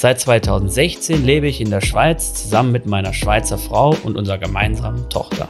Seit 2016 lebe ich in der Schweiz zusammen mit meiner Schweizer Frau und unserer gemeinsamen Tochter.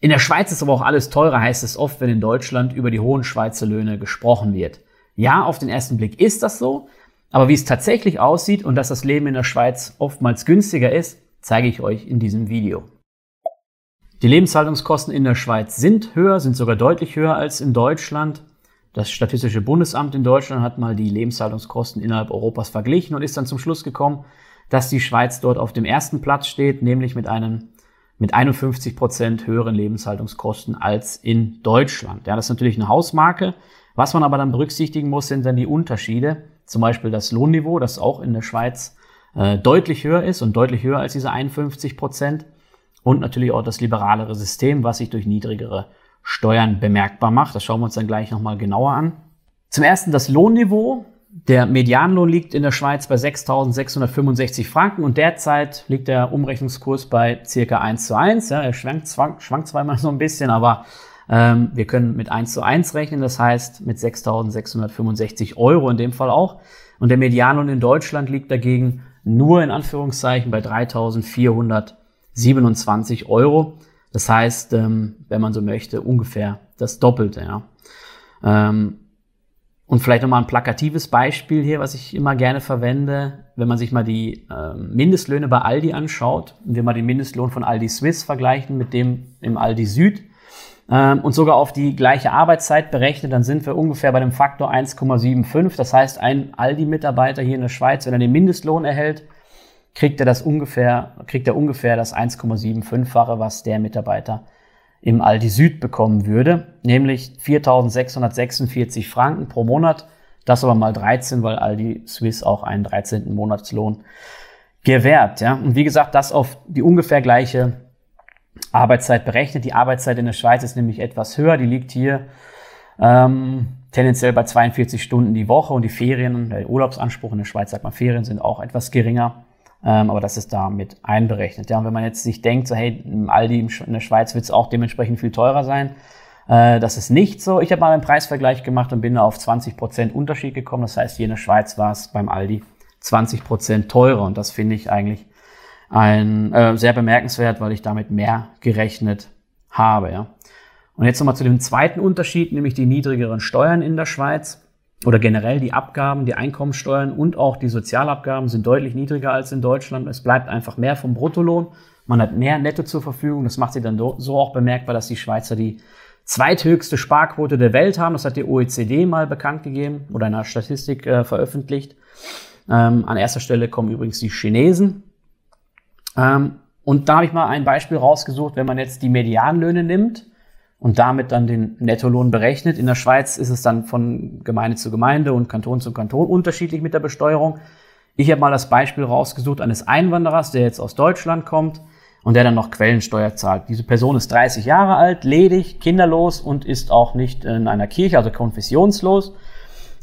In der Schweiz ist aber auch alles teurer, heißt es oft, wenn in Deutschland über die hohen Schweizer Löhne gesprochen wird. Ja, auf den ersten Blick ist das so, aber wie es tatsächlich aussieht und dass das Leben in der Schweiz oftmals günstiger ist, zeige ich euch in diesem Video. Die Lebenshaltungskosten in der Schweiz sind höher, sind sogar deutlich höher als in Deutschland. Das Statistische Bundesamt in Deutschland hat mal die Lebenshaltungskosten innerhalb Europas verglichen und ist dann zum Schluss gekommen, dass die Schweiz dort auf dem ersten Platz steht, nämlich mit einem mit 51 Prozent höheren Lebenshaltungskosten als in Deutschland. Ja, das ist natürlich eine Hausmarke. Was man aber dann berücksichtigen muss, sind dann die Unterschiede. Zum Beispiel das Lohnniveau, das auch in der Schweiz äh, deutlich höher ist und deutlich höher als diese 51 Prozent und natürlich auch das liberalere System, was sich durch niedrigere Steuern bemerkbar macht. Das schauen wir uns dann gleich nochmal genauer an. Zum ersten das Lohnniveau. Der Medianlohn liegt in der Schweiz bei 6.665 Franken und derzeit liegt der Umrechnungskurs bei circa 1 zu 1. Ja, er schwankt, schwankt zweimal so ein bisschen, aber ähm, wir können mit 1 zu 1 rechnen, das heißt mit 6.665 Euro in dem Fall auch. Und der Medianlohn in Deutschland liegt dagegen nur in Anführungszeichen bei 3.400 27 Euro. Das heißt, ähm, wenn man so möchte, ungefähr das Doppelte. Ja. Ähm, und vielleicht nochmal ein plakatives Beispiel hier, was ich immer gerne verwende, wenn man sich mal die ähm, Mindestlöhne bei Aldi anschaut und wir mal den Mindestlohn von Aldi Swiss vergleichen mit dem im Aldi Süd und sogar auf die gleiche Arbeitszeit berechnet, dann sind wir ungefähr bei dem Faktor 1,75. Das heißt, ein Aldi-Mitarbeiter hier in der Schweiz, wenn er den Mindestlohn erhält, kriegt er das ungefähr, kriegt er ungefähr das 1,75-fache, was der Mitarbeiter im Aldi Süd bekommen würde, nämlich 4.646 Franken pro Monat. Das aber mal 13, weil Aldi Swiss auch einen 13. Monatslohn gewährt. Ja? Und wie gesagt, das auf die ungefähr gleiche Arbeitszeit berechnet. Die Arbeitszeit in der Schweiz ist nämlich etwas höher. Die liegt hier ähm, tendenziell bei 42 Stunden die Woche und die Ferien, der Urlaubsanspruch in der Schweiz sagt man Ferien sind auch etwas geringer. Ähm, aber das ist da mit einberechnet. Ja, und wenn man jetzt sich denkt, so hey, im Aldi in der Schweiz wird es auch dementsprechend viel teurer sein, äh, das ist nicht so. Ich habe mal einen Preisvergleich gemacht und bin da auf 20% Unterschied gekommen. Das heißt, hier in der Schweiz war es beim Aldi 20% teurer und das finde ich eigentlich ein, äh, sehr bemerkenswert, weil ich damit mehr gerechnet habe. Ja. Und jetzt nochmal zu dem zweiten Unterschied, nämlich die niedrigeren Steuern in der Schweiz oder generell die Abgaben, die Einkommensteuern und auch die Sozialabgaben sind deutlich niedriger als in Deutschland. Es bleibt einfach mehr vom Bruttolohn. Man hat mehr Netto zur Verfügung. Das macht sich dann so auch bemerkbar, dass die Schweizer die zweithöchste Sparquote der Welt haben. Das hat die OECD mal bekannt gegeben oder in einer Statistik äh, veröffentlicht. Ähm, an erster Stelle kommen übrigens die Chinesen. Ähm, und da habe ich mal ein Beispiel rausgesucht, wenn man jetzt die Medianlöhne nimmt und damit dann den Nettolohn berechnet. In der Schweiz ist es dann von Gemeinde zu Gemeinde und Kanton zu Kanton unterschiedlich mit der Besteuerung. Ich habe mal das Beispiel rausgesucht eines Einwanderers, der jetzt aus Deutschland kommt und der dann noch Quellensteuer zahlt. Diese Person ist 30 Jahre alt, ledig, kinderlos und ist auch nicht in einer Kirche, also konfessionslos.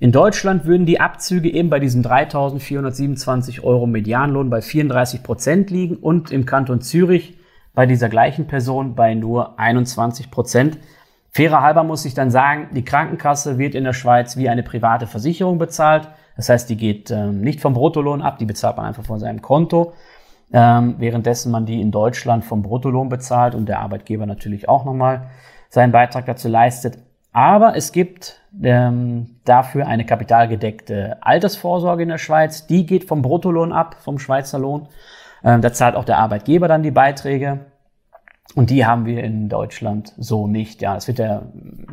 In Deutschland würden die Abzüge eben bei diesen 3.427 Euro Medianlohn bei 34 Prozent liegen und im Kanton Zürich bei dieser gleichen Person bei nur 21 Prozent. Fairer halber muss ich dann sagen, die Krankenkasse wird in der Schweiz wie eine private Versicherung bezahlt. Das heißt, die geht ähm, nicht vom Bruttolohn ab, die bezahlt man einfach von seinem Konto, ähm, währenddessen man die in Deutschland vom Bruttolohn bezahlt und der Arbeitgeber natürlich auch nochmal seinen Beitrag dazu leistet. Aber es gibt ähm, dafür eine kapitalgedeckte Altersvorsorge in der Schweiz. Die geht vom Bruttolohn ab, vom Schweizer Lohn. Ähm, da zahlt auch der Arbeitgeber dann die Beiträge. Und die haben wir in Deutschland so nicht. Ja, es wird ja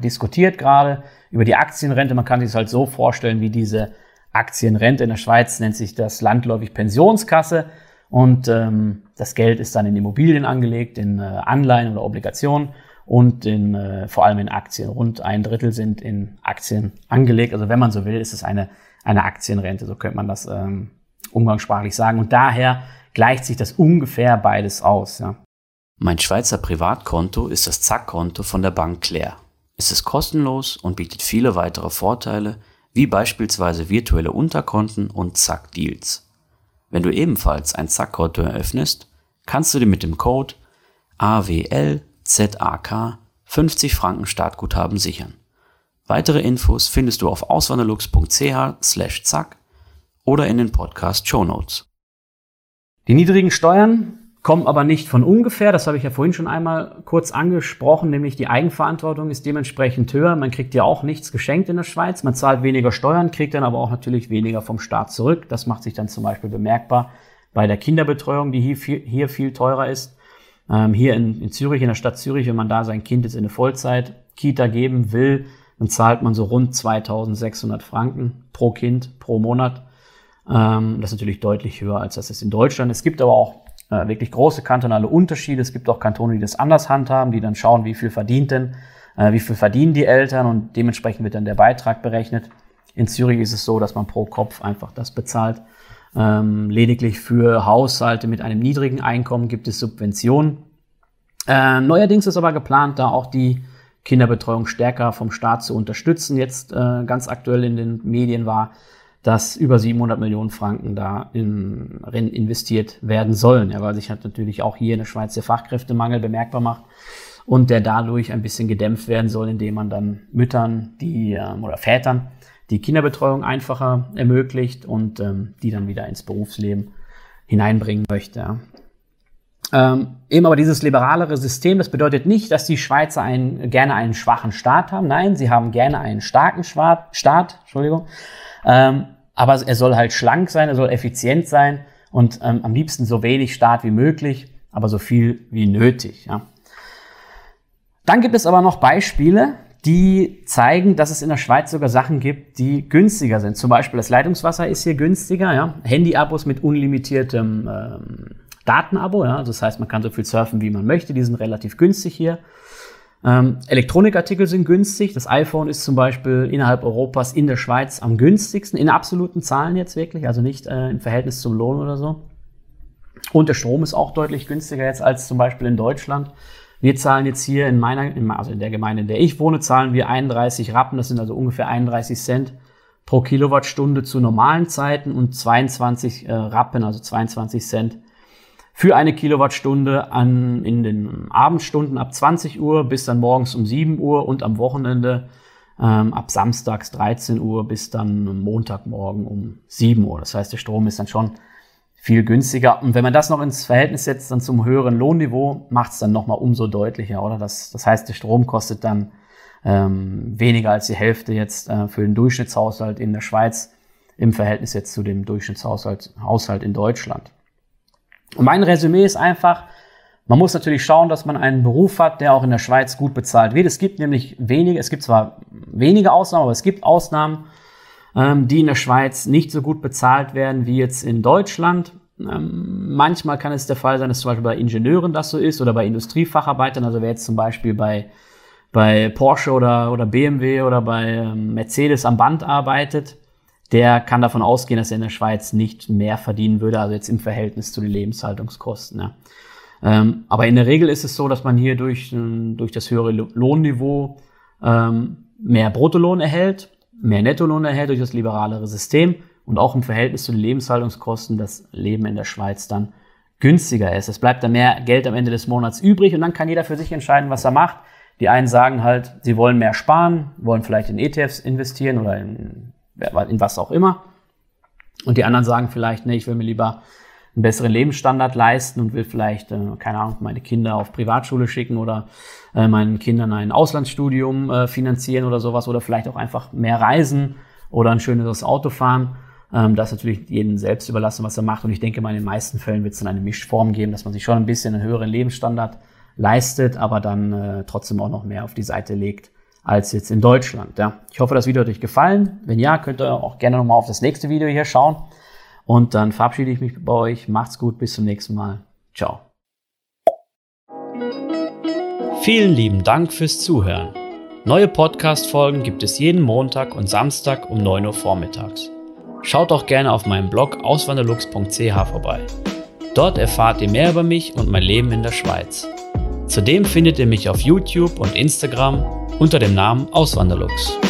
diskutiert gerade über die Aktienrente. Man kann sich es halt so vorstellen, wie diese Aktienrente in der Schweiz nennt sich das landläufig Pensionskasse. Und ähm, das Geld ist dann in Immobilien angelegt, in äh, Anleihen oder Obligationen und in, äh, vor allem in Aktien. Rund ein Drittel sind in Aktien angelegt. Also wenn man so will, ist es eine, eine Aktienrente. So könnte man das ähm, umgangssprachlich sagen. Und daher gleicht sich das ungefähr beides aus. Ja. Mein Schweizer Privatkonto ist das Zack-Konto von der Bank Claire. Es ist kostenlos und bietet viele weitere Vorteile, wie beispielsweise virtuelle Unterkonten und Zack-Deals. Wenn du ebenfalls ein Zack-Konto eröffnest, kannst du dir mit dem Code AWLZAK 50 Franken Startguthaben sichern. Weitere Infos findest du auf auswanderlux.ch slash zack oder in den Podcast Show Notes. Die niedrigen Steuern kommen aber nicht von ungefähr, das habe ich ja vorhin schon einmal kurz angesprochen, nämlich die Eigenverantwortung ist dementsprechend höher. Man kriegt ja auch nichts geschenkt in der Schweiz, man zahlt weniger Steuern, kriegt dann aber auch natürlich weniger vom Staat zurück. Das macht sich dann zum Beispiel bemerkbar bei der Kinderbetreuung, die hier viel, hier viel teurer ist. Ähm, hier in, in Zürich, in der Stadt Zürich, wenn man da sein Kind jetzt in eine Vollzeit-Kita geben will, dann zahlt man so rund 2600 Franken pro Kind pro Monat. Ähm, das ist natürlich deutlich höher, als das ist in Deutschland. Es gibt aber auch äh, wirklich große kantonale Unterschiede. Es gibt auch Kantone, die das anders handhaben, die dann schauen, wie viel verdient denn, äh, wie viel verdienen die Eltern und dementsprechend wird dann der Beitrag berechnet. In Zürich ist es so, dass man pro Kopf einfach das bezahlt. Ähm, lediglich für Haushalte mit einem niedrigen Einkommen gibt es Subventionen. Äh, neuerdings ist aber geplant, da auch die Kinderbetreuung stärker vom Staat zu unterstützen. Jetzt äh, ganz aktuell in den Medien war, dass über 700 Millionen Franken da in, in investiert werden sollen, ja, weil sich halt natürlich auch hier in der Schweiz der Fachkräftemangel bemerkbar macht und der dadurch ein bisschen gedämpft werden soll, indem man dann Müttern die ähm, oder Vätern die Kinderbetreuung einfacher ermöglicht und ähm, die dann wieder ins Berufsleben hineinbringen möchte. Ja. Ähm, eben aber dieses liberalere System, das bedeutet nicht, dass die Schweizer einen, gerne einen schwachen Staat haben. Nein, sie haben gerne einen starken Staat, Entschuldigung. Ähm, aber er soll halt schlank sein, er soll effizient sein und ähm, am liebsten so wenig Staat wie möglich, aber so viel wie nötig. Ja. Dann gibt es aber noch Beispiele, die zeigen, dass es in der Schweiz sogar Sachen gibt, die günstiger sind. Zum Beispiel das Leitungswasser ist hier günstiger, ja. Handyabos mit unlimitiertem ähm, Datenabo. Ja? Das heißt, man kann so viel surfen, wie man möchte. Die sind relativ günstig hier. Ähm, Elektronikartikel sind günstig. Das iPhone ist zum Beispiel innerhalb Europas in der Schweiz am günstigsten, in absoluten Zahlen jetzt wirklich, also nicht äh, im Verhältnis zum Lohn oder so. Und der Strom ist auch deutlich günstiger jetzt als zum Beispiel in Deutschland. Wir zahlen jetzt hier in meiner, also in der Gemeinde, in der ich wohne, zahlen wir 31 Rappen, das sind also ungefähr 31 Cent pro Kilowattstunde zu normalen Zeiten und 22 äh, Rappen, also 22 Cent für eine Kilowattstunde an, in den Abendstunden ab 20 Uhr bis dann morgens um 7 Uhr und am Wochenende ähm, ab samstags 13 Uhr bis dann Montagmorgen um 7 Uhr. Das heißt, der Strom ist dann schon viel günstiger. Und wenn man das noch ins Verhältnis setzt dann zum höheren Lohnniveau, macht es dann nochmal umso deutlicher, oder? Das, das heißt, der Strom kostet dann ähm, weniger als die Hälfte jetzt äh, für den Durchschnittshaushalt in der Schweiz im Verhältnis jetzt zu dem Durchschnittshaushalt Haushalt in Deutschland. Und mein Resümee ist einfach, man muss natürlich schauen, dass man einen Beruf hat, der auch in der Schweiz gut bezahlt wird. Es gibt nämlich wenige, es gibt zwar wenige Ausnahmen, aber es gibt Ausnahmen, ähm, die in der Schweiz nicht so gut bezahlt werden wie jetzt in Deutschland. Ähm, manchmal kann es der Fall sein, dass zum Beispiel bei Ingenieuren das so ist oder bei Industriefacharbeitern. Also wer jetzt zum Beispiel bei, bei Porsche oder, oder BMW oder bei ähm, Mercedes am Band arbeitet, der kann davon ausgehen, dass er in der Schweiz nicht mehr verdienen würde, also jetzt im Verhältnis zu den Lebenshaltungskosten. Ja. Ähm, aber in der Regel ist es so, dass man hier durch, ähm, durch das höhere Lohnniveau ähm, mehr Bruttolohn erhält, mehr Nettolohn erhält durch das liberalere System und auch im Verhältnis zu den Lebenshaltungskosten das Leben in der Schweiz dann günstiger ist. Es bleibt dann mehr Geld am Ende des Monats übrig und dann kann jeder für sich entscheiden, was er macht. Die einen sagen halt, sie wollen mehr sparen, wollen vielleicht in ETFs investieren oder in in was auch immer. Und die anderen sagen vielleicht, nee, ich will mir lieber einen besseren Lebensstandard leisten und will vielleicht, äh, keine Ahnung, meine Kinder auf Privatschule schicken oder äh, meinen Kindern ein Auslandsstudium äh, finanzieren oder sowas oder vielleicht auch einfach mehr reisen oder ein schöneres Auto fahren. Ähm, das ist natürlich jedem selbst überlassen, was er macht. Und ich denke mal, in den meisten Fällen wird es dann eine Mischform geben, dass man sich schon ein bisschen einen höheren Lebensstandard leistet, aber dann äh, trotzdem auch noch mehr auf die Seite legt, als jetzt in Deutschland. Ja. Ich hoffe, das Video hat euch gefallen. Wenn ja, könnt ihr auch gerne nochmal auf das nächste Video hier schauen. Und dann verabschiede ich mich bei euch. Macht's gut, bis zum nächsten Mal. Ciao. Vielen lieben Dank fürs Zuhören. Neue Podcast-Folgen gibt es jeden Montag und Samstag um 9 Uhr vormittags. schaut auch gerne auf meinem Blog auswanderlux.ch vorbei. Dort erfahrt ihr mehr über mich und mein Leben in der Schweiz. Zudem findet ihr mich auf YouTube und Instagram unter dem Namen Auswanderlux.